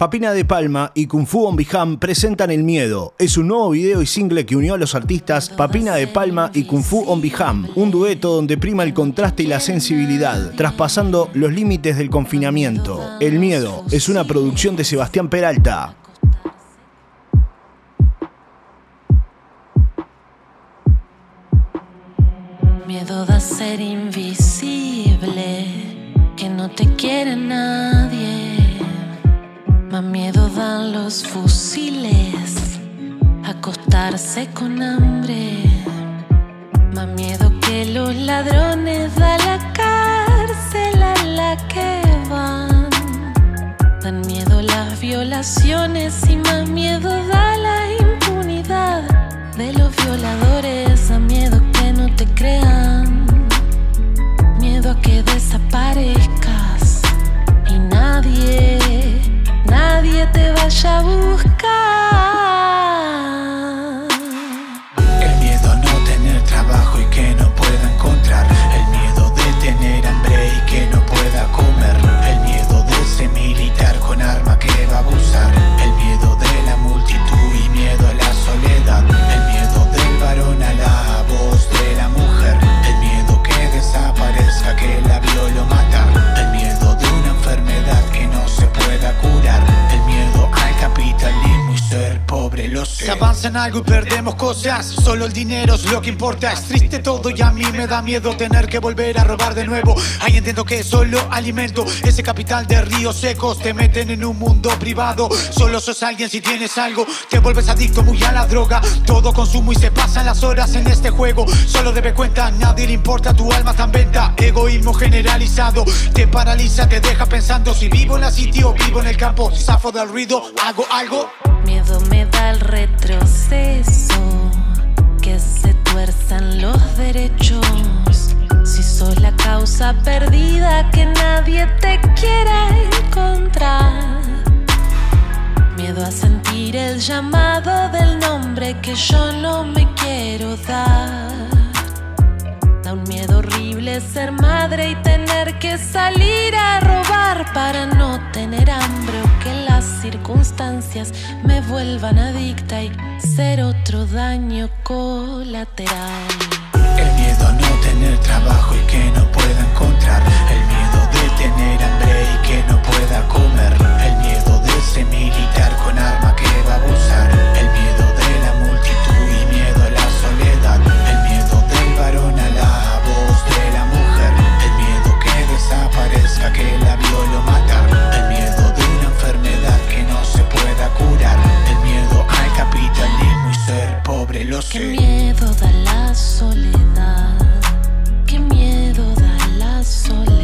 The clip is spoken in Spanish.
Papina de Palma y Kung Fu on Biham presentan El Miedo. Es un nuevo video y single que unió a los artistas Papina de Palma y Kung Fu on Biham, un dueto donde prima el contraste y la sensibilidad, traspasando los límites del confinamiento. El Miedo es una producción de Sebastián Peralta. Miedo de ser invisible, que no te quiere nadie más miedo dan los fusiles, acostarse con hambre. Más miedo que los ladrones da la cárcel a la que van. Dan miedo las violaciones y más miedo da la impunidad de los violadores. Da miedo que no te crean, Se avanza en algo y perdemos cosas. Solo el dinero es lo que importa. Es triste todo y a mí me da miedo tener que volver a robar de nuevo. Ahí entiendo que solo alimento ese capital de ríos secos. Te meten en un mundo privado. Solo sos alguien si tienes algo. Te vuelves adicto muy a la droga. Todo consumo y se pasan las horas en este juego. Solo debe cuenta, nadie le importa tu alma tan venta. Egoísmo generalizado. Te paraliza, te deja pensando si vivo en la sitio o vivo en el campo. Si zafo del ruido, hago algo. Miedo me da el retroceso, que se tuerzan los derechos. Si sos la causa perdida que nadie te quiera encontrar. Miedo a sentir el llamado del nombre que yo no me quiero dar. Da un miedo horrible ser madre y tener que salir a robar para no tener hambre circunstancias me vuelvan adicta y ser otro daño colateral. Qué miedo da la soledad. Qué miedo da la soledad.